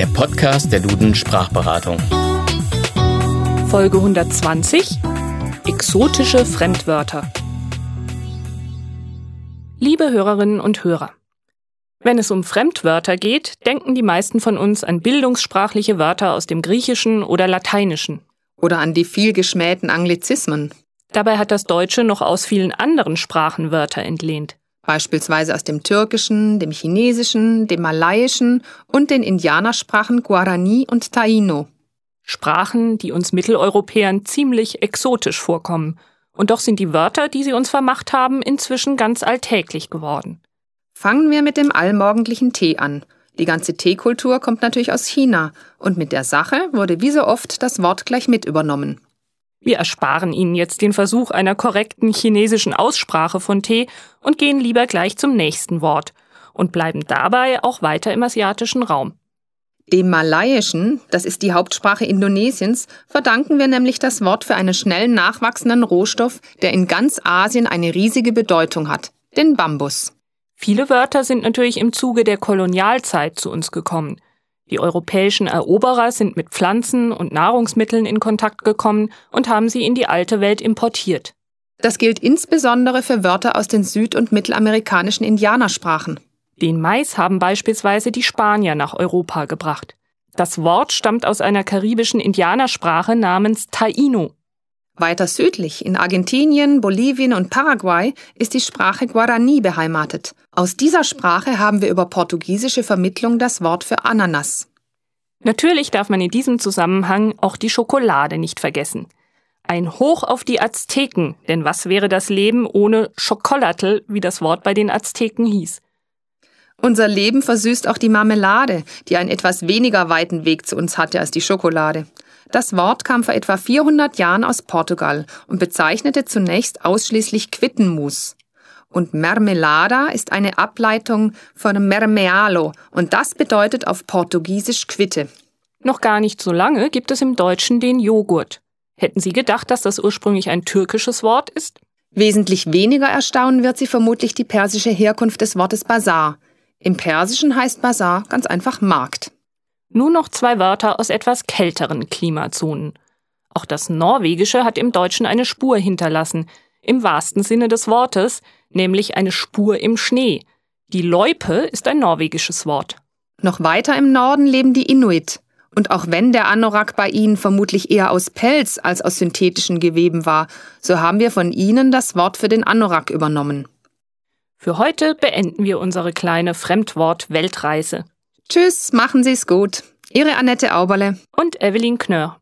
der Podcast der Duden Sprachberatung. Folge 120 Exotische Fremdwörter. Liebe Hörerinnen und Hörer, wenn es um Fremdwörter geht, denken die meisten von uns an bildungssprachliche Wörter aus dem Griechischen oder Lateinischen. Oder an die viel geschmähten Anglizismen. Dabei hat das Deutsche noch aus vielen anderen Sprachen Wörter entlehnt. Beispielsweise aus dem Türkischen, dem Chinesischen, dem Malaiischen und den Indianersprachen Guarani und Taino. Sprachen, die uns Mitteleuropäern ziemlich exotisch vorkommen. Und doch sind die Wörter, die sie uns vermacht haben, inzwischen ganz alltäglich geworden. Fangen wir mit dem allmorgendlichen Tee an. Die ganze Teekultur kommt natürlich aus China und mit der Sache wurde wie so oft das Wort gleich mit übernommen. Wir ersparen Ihnen jetzt den Versuch einer korrekten chinesischen Aussprache von Tee und gehen lieber gleich zum nächsten Wort und bleiben dabei auch weiter im asiatischen Raum. Dem Malaiischen, das ist die Hauptsprache Indonesiens, verdanken wir nämlich das Wort für einen schnell nachwachsenden Rohstoff, der in ganz Asien eine riesige Bedeutung hat, den Bambus. Viele Wörter sind natürlich im Zuge der Kolonialzeit zu uns gekommen. Die europäischen Eroberer sind mit Pflanzen und Nahrungsmitteln in Kontakt gekommen und haben sie in die alte Welt importiert. Das gilt insbesondere für Wörter aus den süd- und mittelamerikanischen Indianersprachen. Den Mais haben beispielsweise die Spanier nach Europa gebracht. Das Wort stammt aus einer karibischen Indianersprache namens Taino. Weiter südlich, in Argentinien, Bolivien und Paraguay, ist die Sprache Guarani beheimatet. Aus dieser Sprache haben wir über portugiesische Vermittlung das Wort für Ananas. Natürlich darf man in diesem Zusammenhang auch die Schokolade nicht vergessen. Ein Hoch auf die Azteken, denn was wäre das Leben ohne Schokolatl, wie das Wort bei den Azteken hieß? Unser Leben versüßt auch die Marmelade, die einen etwas weniger weiten Weg zu uns hatte als die Schokolade. Das Wort kam vor etwa 400 Jahren aus Portugal und bezeichnete zunächst ausschließlich Quittenmus. Und Mermelada ist eine Ableitung von Mermealo und das bedeutet auf Portugiesisch Quitte. Noch gar nicht so lange gibt es im Deutschen den Joghurt. Hätten Sie gedacht, dass das ursprünglich ein türkisches Wort ist? Wesentlich weniger erstaunen wird Sie vermutlich die persische Herkunft des Wortes Bazar. Im Persischen heißt Bazar ganz einfach Markt. Nur noch zwei Wörter aus etwas kälteren Klimazonen. Auch das Norwegische hat im Deutschen eine Spur hinterlassen, im wahrsten Sinne des Wortes, nämlich eine Spur im Schnee. Die Loipe ist ein norwegisches Wort. Noch weiter im Norden leben die Inuit. Und auch wenn der Anorak bei ihnen vermutlich eher aus Pelz als aus synthetischen Geweben war, so haben wir von ihnen das Wort für den Anorak übernommen. Für heute beenden wir unsere kleine Fremdwort-Weltreise. Tschüss, machen Sie es gut. Ihre Annette Auberle und Evelyn Knörr.